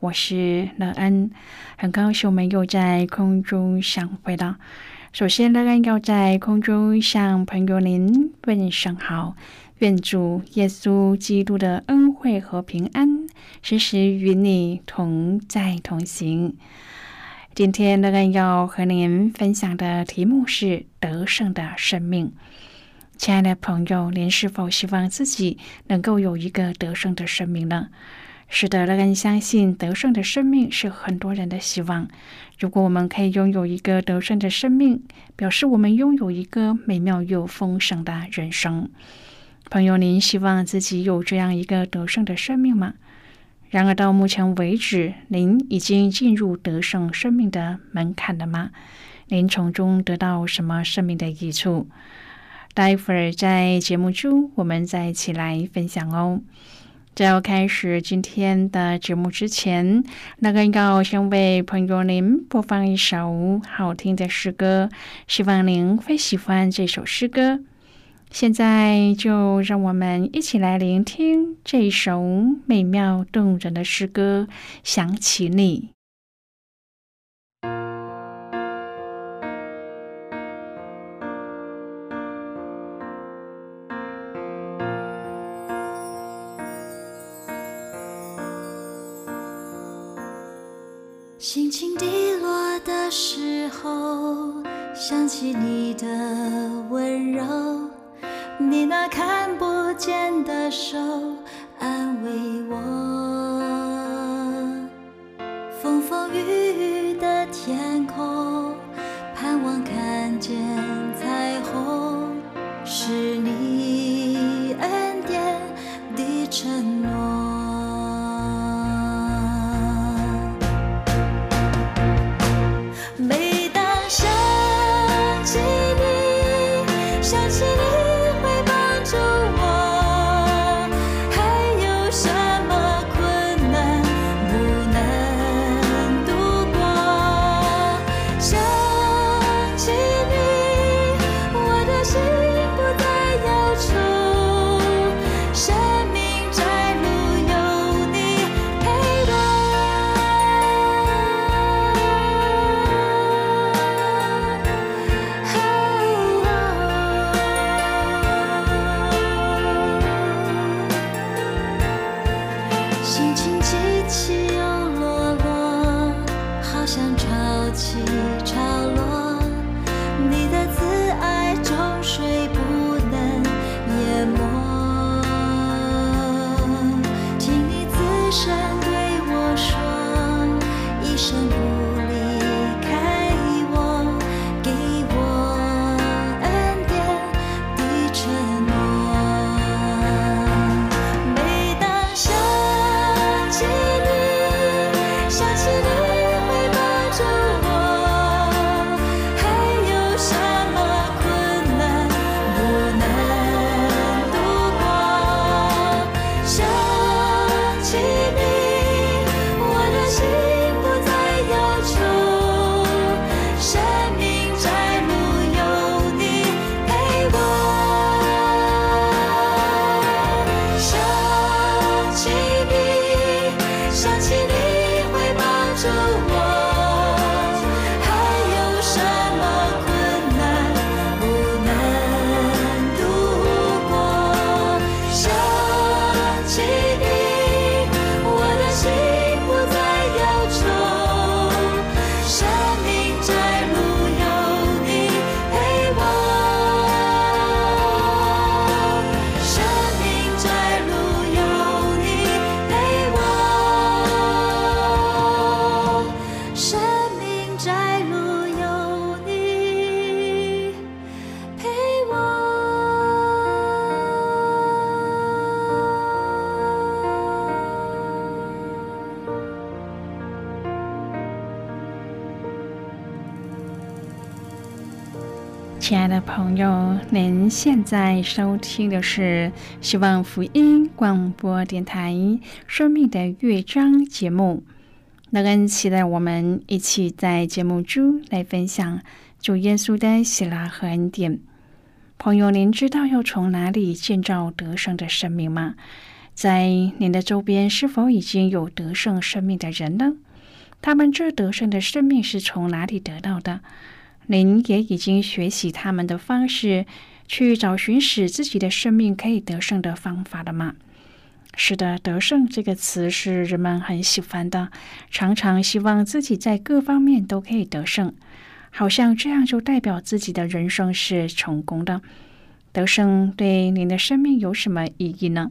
我是乐恩，很高兴我们又在空中相会了。首先，乐恩要在空中向朋友您问声好，愿主耶稣基督的恩惠和平安时时与你同在同行。今天，乐恩要和您分享的题目是得胜的生命。亲爱的朋友，您是否希望自己能够有一个得胜的生命呢？是的，乐恩相信得胜的生命是很多人的希望。如果我们可以拥有一个得胜的生命，表示我们拥有一个美妙又丰盛的人生。朋友，您希望自己有这样一个得胜的生命吗？然而到目前为止，您已经进入得胜生命的门槛了吗？您从中得到什么生命的益处？待会儿在节目中，我们再一起来分享哦。在要开始今天的节目之前，那个应该我先为朋友您播放一首好听的诗歌，希望您会喜欢这首诗歌。现在就让我们一起来聆听这首美妙动人的诗歌，想起你。想起你的温柔，你那看不见的手安慰我。风风雨亲爱的朋友，您现在收听的是希望福音广播电台《生命的乐章》节目。那跟期待我们一起在节目中来分享主耶稣的喜乐和恩典。朋友，您知道要从哪里建造得胜的生命吗？在您的周边是否已经有得胜生命的人呢？他们这得胜的生命是从哪里得到的？您也已经学习他们的方式，去找寻使自己的生命可以得胜的方法了吗？是的，得胜这个词是人们很喜欢的，常常希望自己在各方面都可以得胜，好像这样就代表自己的人生是成功的。得胜对您的生命有什么意义呢？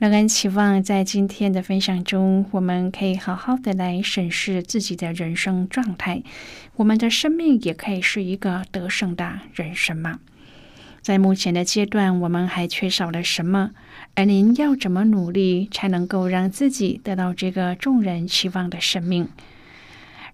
乐恩期望在今天的分享中，我们可以好好的来审视自己的人生状态。我们的生命也可以是一个得胜的人生吗？在目前的阶段，我们还缺少了什么？而您要怎么努力，才能够让自己得到这个众人期望的生命？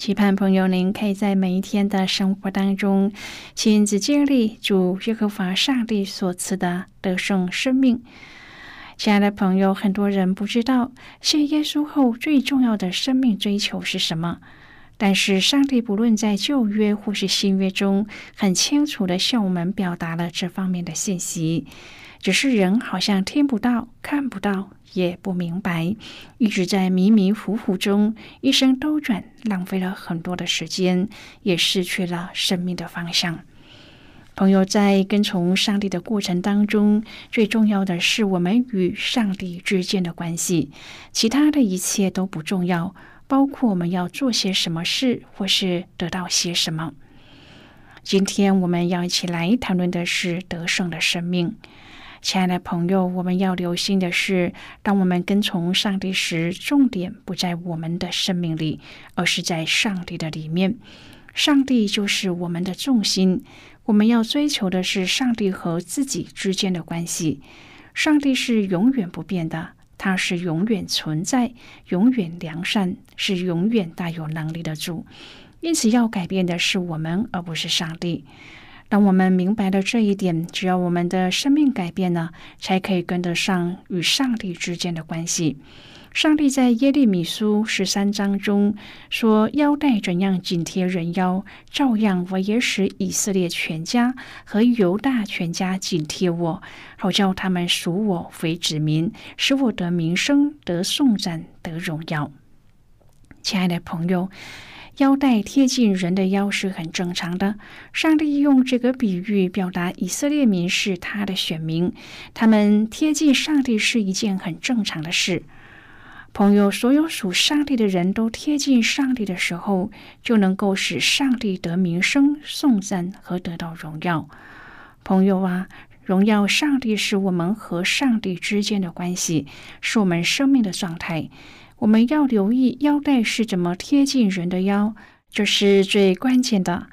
期盼朋友，您可以在每一天的生活当中亲自经历主耶和华上帝所赐的得胜生命。亲爱的朋友，很多人不知道信耶稣后最重要的生命追求是什么，但是上帝不论在旧约或是新约中，很清楚的向我们表达了这方面的信息。只是人好像听不到、看不到，也不明白，一直在迷迷糊糊中一生兜转，浪费了很多的时间，也失去了生命的方向。朋友，在跟从上帝的过程当中，最重要的是我们与上帝之间的关系，其他的一切都不重要，包括我们要做些什么事，或是得到些什么。今天我们要一起来谈论的是得胜的生命。亲爱的朋友，我们要留心的是，当我们跟从上帝时，重点不在我们的生命里，而是在上帝的里面。上帝就是我们的重心。我们要追求的是上帝和自己之间的关系。上帝是永远不变的，他是永远存在、永远良善，是永远大有能力的主。因此，要改变的是我们，而不是上帝。当我们明白了这一点，只要我们的生命改变了，才可以跟得上与上帝之间的关系。上帝在耶利米书十三章中说：“腰带怎样紧贴人腰，照样我也使以色列全家和犹大全家紧贴我，好叫他们属我为子民，使我得名声、得颂赞、得荣耀。”亲爱的朋友。腰带贴近人的腰是很正常的。上帝用这个比喻表达以色列民是他的选民，他们贴近上帝是一件很正常的事。朋友，所有属上帝的人都贴近上帝的时候，就能够使上帝得名声、颂赞和得到荣耀。朋友啊，荣耀上帝是我们和上帝之间的关系，是我们生命的状态。我们要留意腰带是怎么贴近人的腰，这是最关键的。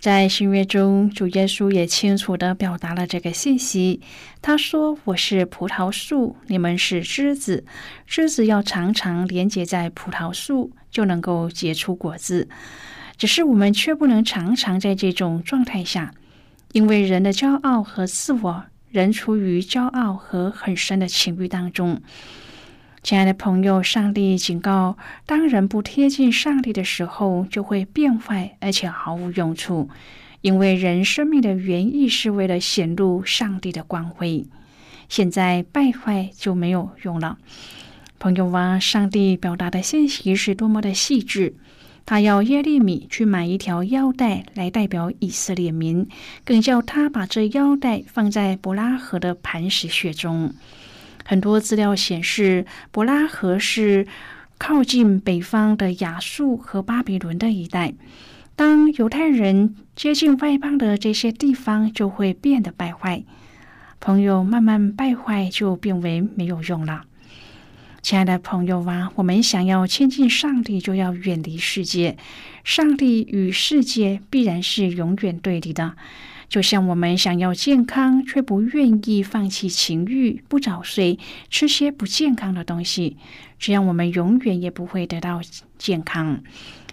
在新约中，主耶稣也清楚地表达了这个信息。他说：“我是葡萄树，你们是枝子。枝子要常常连接在葡萄树，就能够结出果子。只是我们却不能常常在这种状态下，因为人的骄傲和自我，人处于骄傲和很深的情欲当中。”亲爱的朋友，上帝警告：当人不贴近上帝的时候，就会变坏，而且毫无用处。因为人生命的原意是为了显露上帝的光辉。现在败坏就没有用了。朋友啊，上帝表达的信息是多么的细致。他要耶利米去买一条腰带来代表以色列民，更叫他把这腰带放在伯拉河的磐石穴中。很多资料显示，伯拉河是靠近北方的亚述和巴比伦的一带。当犹太人接近外邦的这些地方，就会变得败坏。朋友慢慢败坏，就变为没有用了。亲爱的朋友啊，我们想要亲近上帝，就要远离世界。上帝与世界必然是永远对立的。就像我们想要健康，却不愿意放弃情欲，不早睡，吃些不健康的东西，这样我们永远也不会得到健康。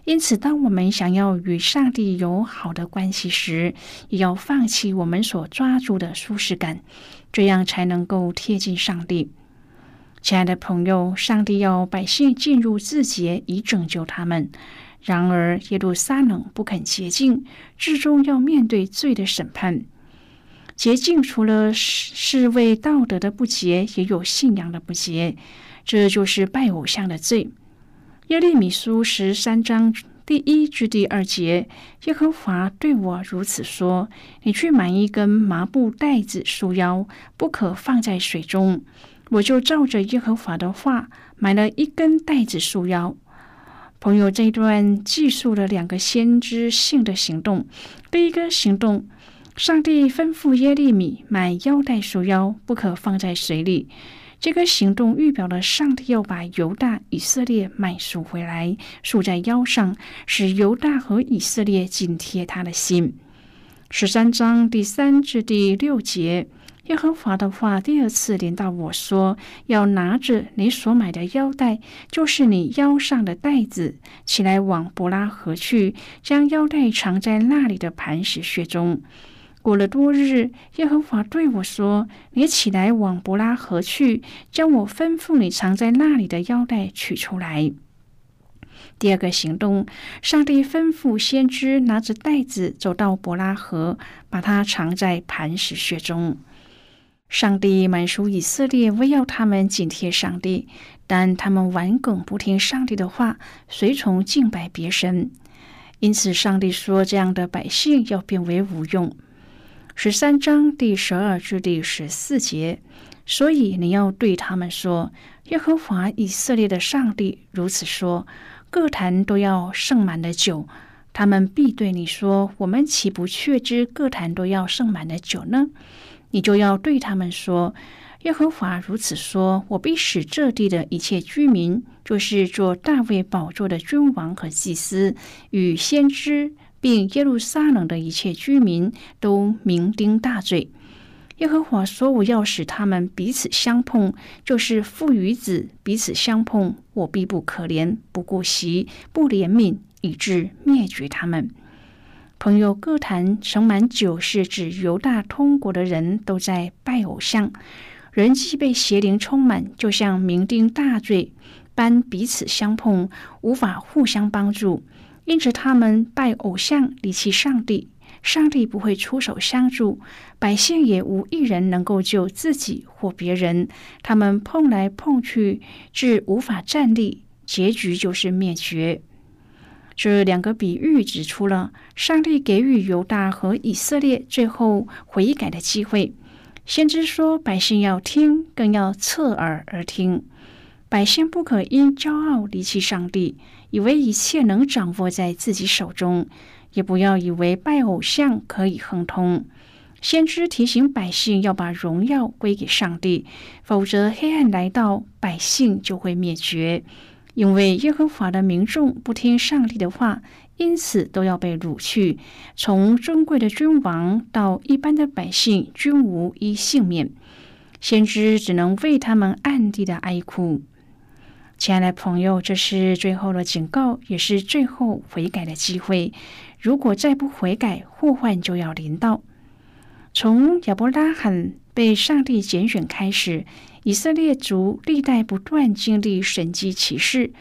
因此，当我们想要与上帝有好的关系时，也要放弃我们所抓住的舒适感，这样才能够贴近上帝。亲爱的朋友，上帝要百姓进入自洁，以拯救他们。然而，耶路撒冷不肯洁净，至终要面对罪的审判。洁净除了是是为道德的不洁，也有信仰的不洁，这就是拜偶像的罪。耶利米书十三章第一至第二节，耶和华对我如此说：“你去买一根麻布袋子束腰，不可放在水中。”我就照着耶和华的话买了一根袋子束腰。朋友，这一段记述了两个先知性的行动。第一个行动，上帝吩咐耶利米买腰带束腰，不可放在水里。这个行动预表了上帝要把犹大、以色列买赎回来，束在腰上，使犹大和以色列紧贴他的心。十三章第三至第六节。耶和华的话第二次临到我说：“要拿着你所买的腰带，就是你腰上的带子，起来往伯拉河去，将腰带藏在那里的磐石穴中。”过了多日，耶和华对我说：“你起来往伯拉河去，将我吩咐你藏在那里的腰带取出来。”第二个行动，上帝吩咐先知拿着袋子走到伯拉河，把它藏在磐石穴中。上帝满属以色列，为要他们紧贴上帝，但他们顽梗不听上帝的话，随从敬拜别神。因此，上帝说：“这样的百姓要变为无用。”十三章第十二至第十四节。所以你要对他们说：“耶和华以色列的上帝如此说：各坛都要盛满了酒。”他们必对你说：“我们岂不确知各坛都要盛满了酒呢？”你就要对他们说：“耶和华如此说：我必使这地的一切居民，就是做大卫宝座的君王和祭司与先知，并耶路撒冷的一切居民，都酩酊大醉。耶和华说：我要使他们彼此相碰，就是父与子彼此相碰，我必不可怜，不顾惜，不怜悯，以致灭绝他们。”朋友各坛盛满酒，是指犹大通国的人都在拜偶像，人既被邪灵充满，就像酩酊大醉般彼此相碰，无法互相帮助。因此，他们拜偶像，离弃上帝，上帝不会出手相助，百姓也无一人能够救自己或别人。他们碰来碰去，至无法站立，结局就是灭绝。这两个比喻指出了上帝给予犹大和以色列最后悔改的机会。先知说：“百姓要听，更要侧耳而听。百姓不可因骄傲离弃上帝，以为一切能掌握在自己手中；也不要以为拜偶像可以亨通。”先知提醒百姓要把荣耀归给上帝，否则黑暗来到，百姓就会灭绝。因为耶和华的民众不听上帝的话，因此都要被掳去。从尊贵的君王到一般的百姓，均无一幸免。先知只能为他们暗地的哀哭。亲爱的朋友，这是最后的警告，也是最后悔改的机会。如果再不悔改，祸患就要临到。从亚伯拉罕被上帝拣选开始。以色列族历代不断经历神迹奇事，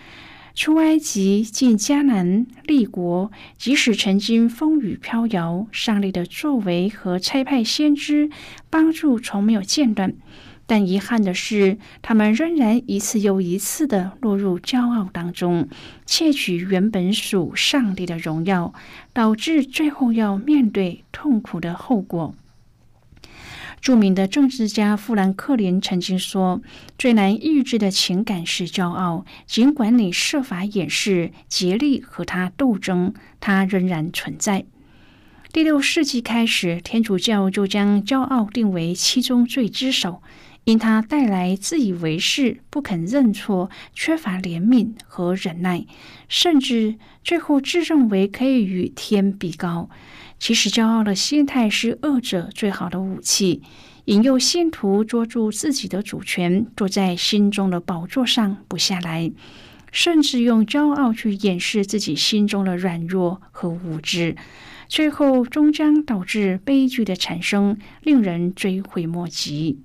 出埃及进迦南立国，即使曾经风雨飘摇，上帝的作为和差派先知帮助从没有间断。但遗憾的是，他们仍然一次又一次的落入骄傲当中，窃取原本属上帝的荣耀，导致最后要面对痛苦的后果。著名的政治家富兰克林曾经说：“最难抑制的情感是骄傲，尽管你设法掩饰、竭力和他斗争，它仍然存在。”第六世纪开始，天主教就将骄傲定为七宗罪之首，因它带来自以为是、不肯认错、缺乏怜悯和忍耐，甚至最后自认为可以与天比高。其实，骄傲的心态是恶者最好的武器，引诱信徒捉住自己的主权，坐在心中的宝座上不下来，甚至用骄傲去掩饰自己心中的软弱和无知，最后终将导致悲剧的产生，令人追悔莫及。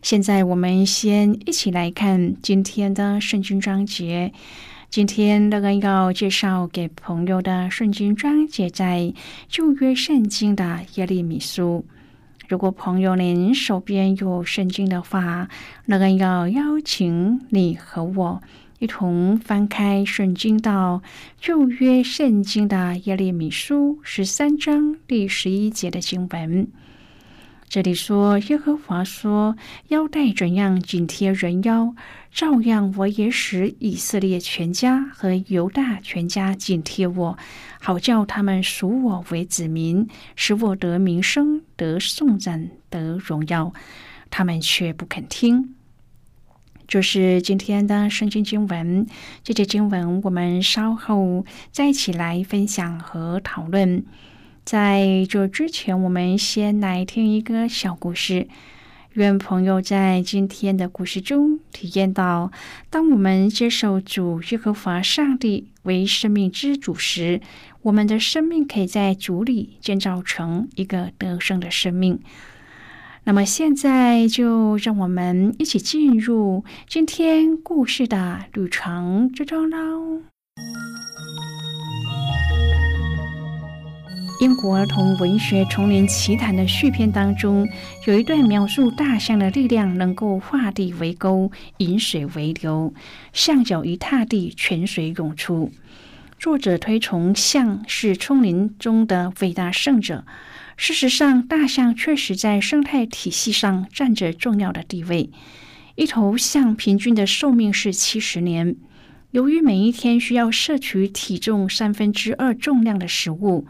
现在，我们先一起来看今天的圣经章节。今天乐恩要介绍给朋友的圣经章节在旧约圣经的耶利米书。如果朋友您手边有圣经的话，乐恩要邀请你和我一同翻开圣经到旧约圣经的耶利米书十三章第十一节的经文。这里说：“耶和华说，腰带怎样紧贴人腰，照样我也使以色列全家和犹大全家紧贴我，好叫他们属我为子民，使我得名声、得颂赞、得荣耀。他们却不肯听。”这是今天的圣经经文。这节经文我们稍后再一起来分享和讨论。在这之前，我们先来听一个小故事。愿朋友在今天的故事中体验到，当我们接受主耶和华上帝为生命之主时，我们的生命可以在主里建造成一个得胜的生命。那么，现在就让我们一起进入今天故事的旅程之中喽。英国儿童文学《丛林奇谈》的序篇当中，有一段描述大象的力量能够化地为沟，引水为流，象脚一踏地，泉水涌出。作者推崇象是丛林中的伟大圣者。事实上，大象确实在生态体系上占着重要的地位。一头象平均的寿命是七十年。由于每一天需要摄取体重三分之二重量的食物。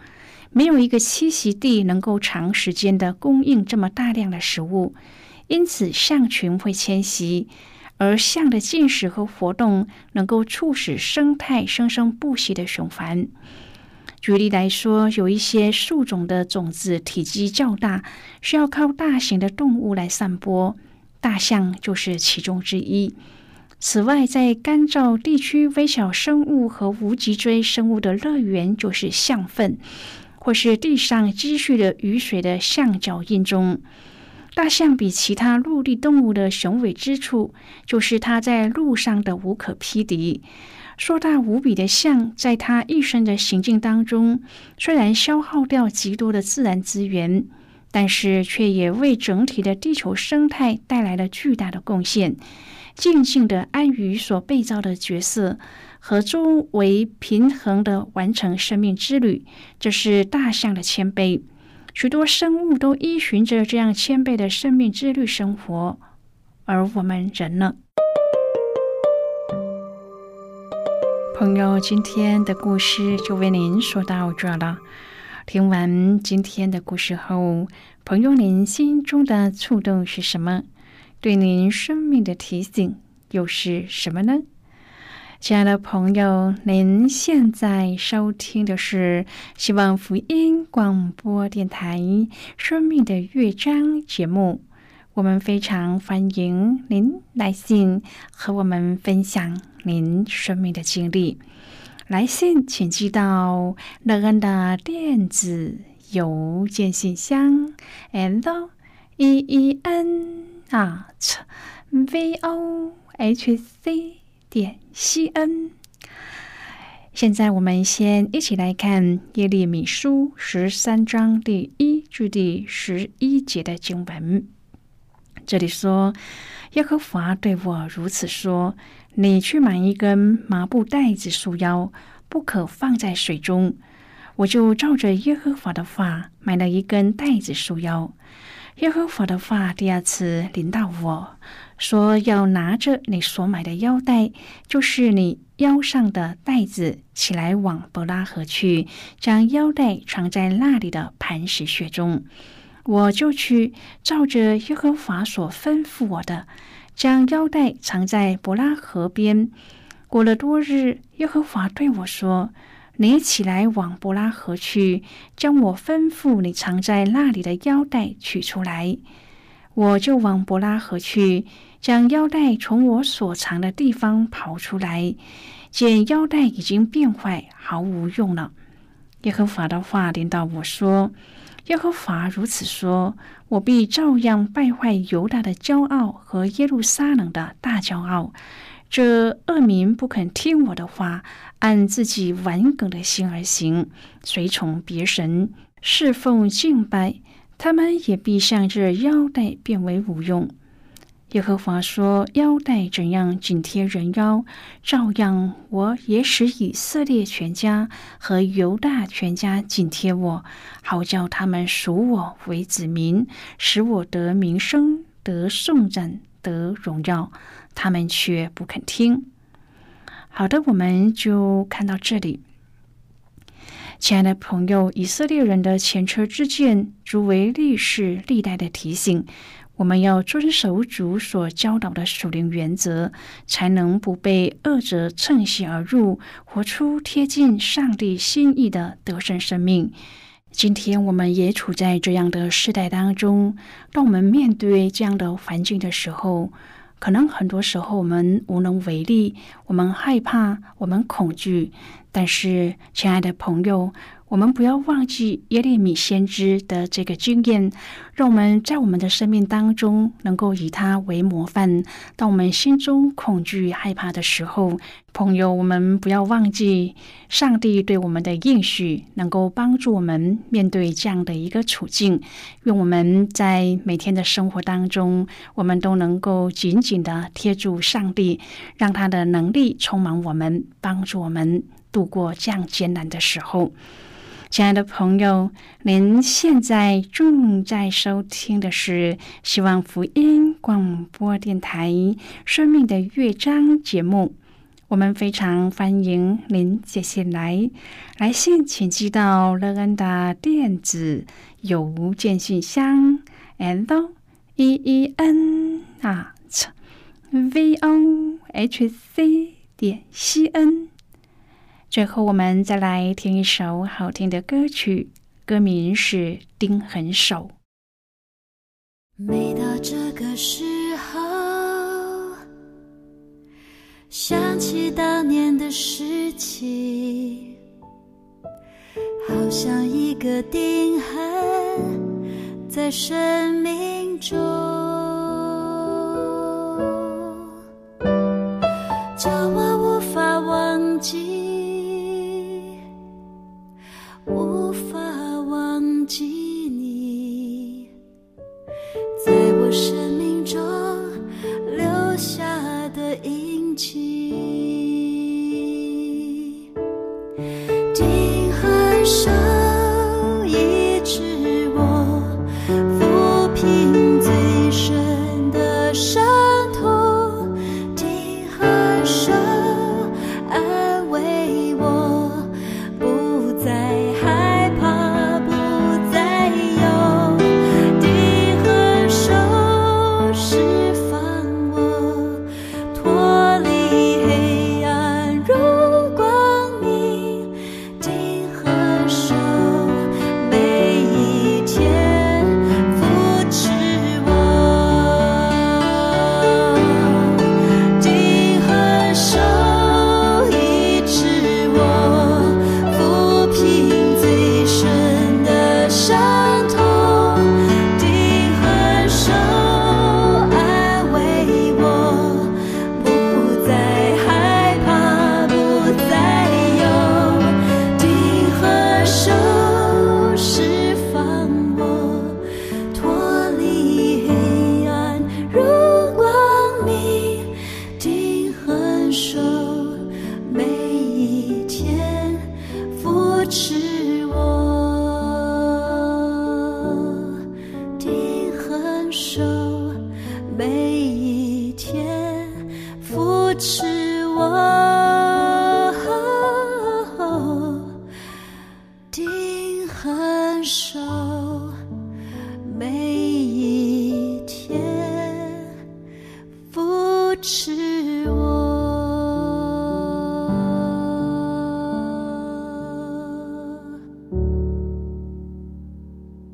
没有一个栖息地能够长时间的供应这么大量的食物，因此象群会迁徙，而象的进食和活动能够促使生态生生不息的循环。举例来说，有一些树种的种子体积较大，需要靠大型的动物来散播，大象就是其中之一。此外，在干燥地区，微小生物和无脊椎生物的乐园就是象粪。或是地上积蓄的雨水的象脚印中，大象比其他陆地动物的雄伟之处，就是它在路上的无可匹敌。硕大无比的象，在它一生的行进当中，虽然消耗掉极多的自然资源，但是却也为整体的地球生态带来了巨大的贡献。静静的安于所被造的角色。和周围平衡的完成生命之旅，这是大象的谦卑。许多生物都依循着这样谦卑的生命之旅生活，而我们人呢？朋友，今天的故事就为您说到这了。听完今天的故事后，朋友您心中的触动是什么？对您生命的提醒又是什么呢？亲爱的朋友，您现在收听的是希望福音广播电台《生命的乐章》节目。我们非常欢迎您来信和我们分享您生命的经历。来信请寄到乐恩的电子邮件信箱：l e e n at v o h c。点 cn。现在我们先一起来看耶利米书十三章第一至第十一节的经文。这里说：“耶和华对我如此说：你去买一根麻布袋子束腰，不可放在水中。我就照着耶和华的话买了一根袋子束腰。耶和华的话第二次临到我说：要拿着你所买的腰带，就是你腰上的带子，起来往伯拉河去，将腰带藏在那里的磐石穴中。”我就去照着耶和华所吩咐我的，将腰带藏在伯拉河边。过了多日，耶和华对我说：“你起来往伯拉河去，将我吩咐你藏在那里的腰带取出来。”我就往伯拉河去，将腰带从我所藏的地方刨出来，见腰带已经变坏，毫无用了。耶和华的话临到我说。耶和华如此说：“我必照样败坏犹大的骄傲和耶路撒冷的大骄傲。这恶民不肯听我的话，按自己顽梗的心而行，随从别神，侍奉敬拜，他们也必像这腰带变为无用。”耶和华说：“腰带怎样紧贴人腰，照样我也使以色列全家和犹大全家紧贴我，好叫他们属我为子民，使我得名声、得颂赞、得荣耀。他们却不肯听。”好的，我们就看到这里。亲爱的朋友，以色列人的前车之鉴，足为历史历代的提醒。我们要遵守主所教导的属灵原则，才能不被恶者趁隙而入，活出贴近上帝心意的得胜生命。今天我们也处在这样的时代当中，当我们面对这样的环境的时候，可能很多时候我们无能为力，我们害怕，我们恐惧。但是，亲爱的朋友。我们不要忘记耶利米先知的这个经验，让我们在我们的生命当中能够以他为模范。当我们心中恐惧、害怕的时候，朋友，我们不要忘记上帝对我们的应许，能够帮助我们面对这样的一个处境。愿我们在每天的生活当中，我们都能够紧紧的贴住上帝，让他的能力充满我们，帮助我们度过这样艰难的时候。亲爱的朋友，您现在正在收听的是希望福音广播电台《生命的乐章》节目。我们非常欢迎您接下来来信，请寄到乐恩的电子邮件信箱：l e e n a t v o h c 点 c n。最后，我们再来听一首好听的歌曲，歌名是《钉痕手》。每到这个时候，想起当年的事情，好像一个钉痕在生命中，叫我无法忘记。记你，在我生命中留下的印记。听和声。